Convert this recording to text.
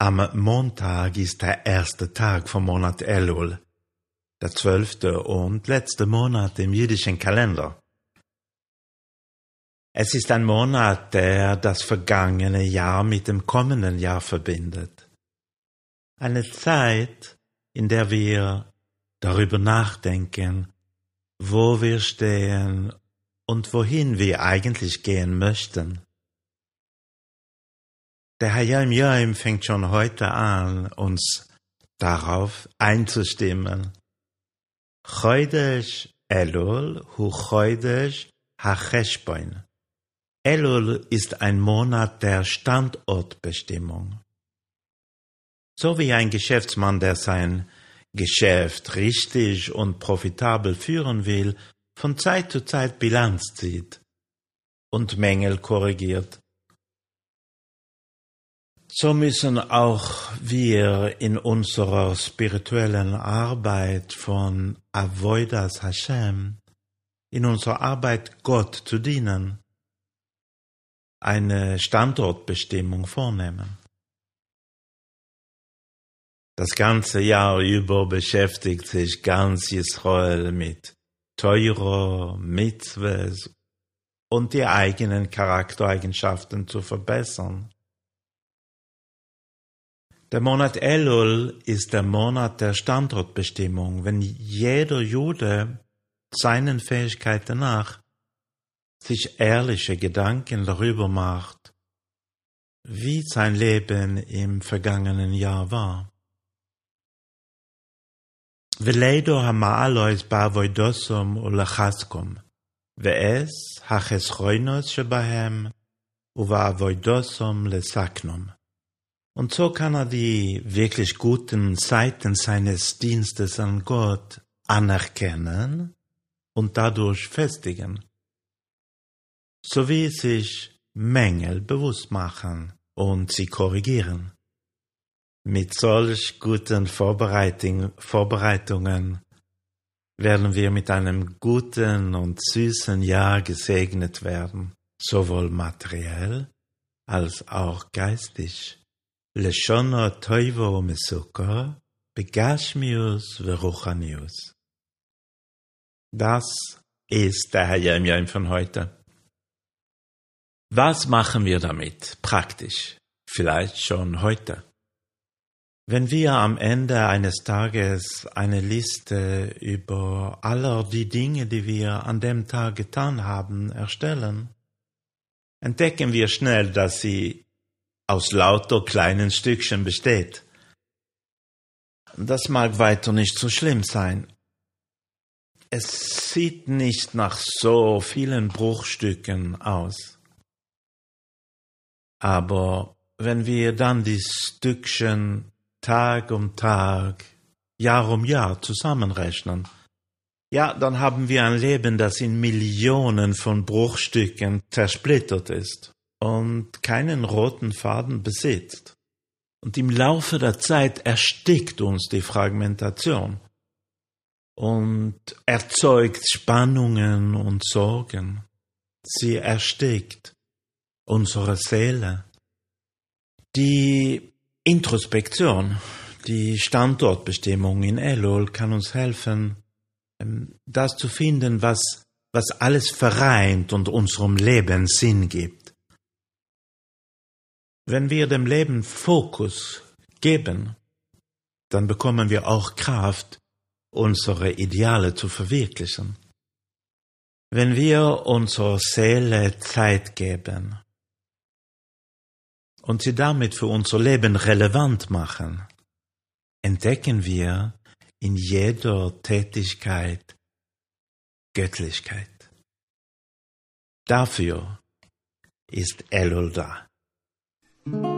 Am Montag ist der erste Tag vom Monat Elul, der zwölfte und letzte Monat im jüdischen Kalender. Es ist ein Monat, der das vergangene Jahr mit dem kommenden Jahr verbindet. Eine Zeit, in der wir darüber nachdenken, wo wir stehen und wohin wir eigentlich gehen möchten. Der Hayam Yom fängt schon heute an, uns darauf einzustimmen. Chodesh Elul hu Chodesh HaCheshboin. Elul ist ein Monat der Standortbestimmung. So wie ein Geschäftsmann, der sein Geschäft richtig und profitabel führen will, von Zeit zu Zeit Bilanz zieht und Mängel korrigiert, so müssen auch wir in unserer spirituellen Arbeit von Avoidas Hashem, in unserer Arbeit Gott zu dienen, eine Standortbestimmung vornehmen. Das ganze Jahr über beschäftigt sich ganz Israel mit Teuro, Mitzvahs und die eigenen Charaktereigenschaften zu verbessern. Der Monat Elul ist der Monat der Standortbestimmung, wenn jeder Jude seinen Fähigkeiten nach sich ehrliche Gedanken darüber macht, wie sein Leben im vergangenen Jahr war. Veledo hamaalois bavoidosum ulachaskum, ve'es hachesroinos shebahem uvaavoidosum lesaknum. Und so kann er die wirklich guten Seiten seines Dienstes an Gott anerkennen und dadurch festigen, sowie sich Mängel bewusst machen und sie korrigieren. Mit solch guten Vorbereitungen werden wir mit einem guten und süßen Jahr gesegnet werden, sowohl materiell als auch geistig. Leshon Toivo Umesuka, Begashmius Veruchanius. Das ist der Herr Jemjaim von heute. Was machen wir damit praktisch? Vielleicht schon heute. Wenn wir am Ende eines Tages eine Liste über aller die Dinge, die wir an dem Tag getan haben, erstellen, entdecken wir schnell, dass sie aus lauter kleinen Stückchen besteht. Das mag weiter nicht so schlimm sein. Es sieht nicht nach so vielen Bruchstücken aus. Aber wenn wir dann die Stückchen Tag um Tag, Jahr um Jahr zusammenrechnen, ja, dann haben wir ein Leben, das in Millionen von Bruchstücken zersplittert ist und keinen roten Faden besitzt. Und im Laufe der Zeit erstickt uns die Fragmentation und erzeugt Spannungen und Sorgen. Sie erstickt unsere Seele. Die Introspektion, die Standortbestimmung in Elul kann uns helfen, ähm, das zu finden, was, was alles vereint und unserem Leben Sinn gibt. Wenn wir dem Leben Fokus geben, dann bekommen wir auch Kraft, unsere Ideale zu verwirklichen. Wenn wir unserer Seele Zeit geben und sie damit für unser Leben relevant machen, entdecken wir in jeder Tätigkeit Göttlichkeit. Dafür ist Elul da. Thank you.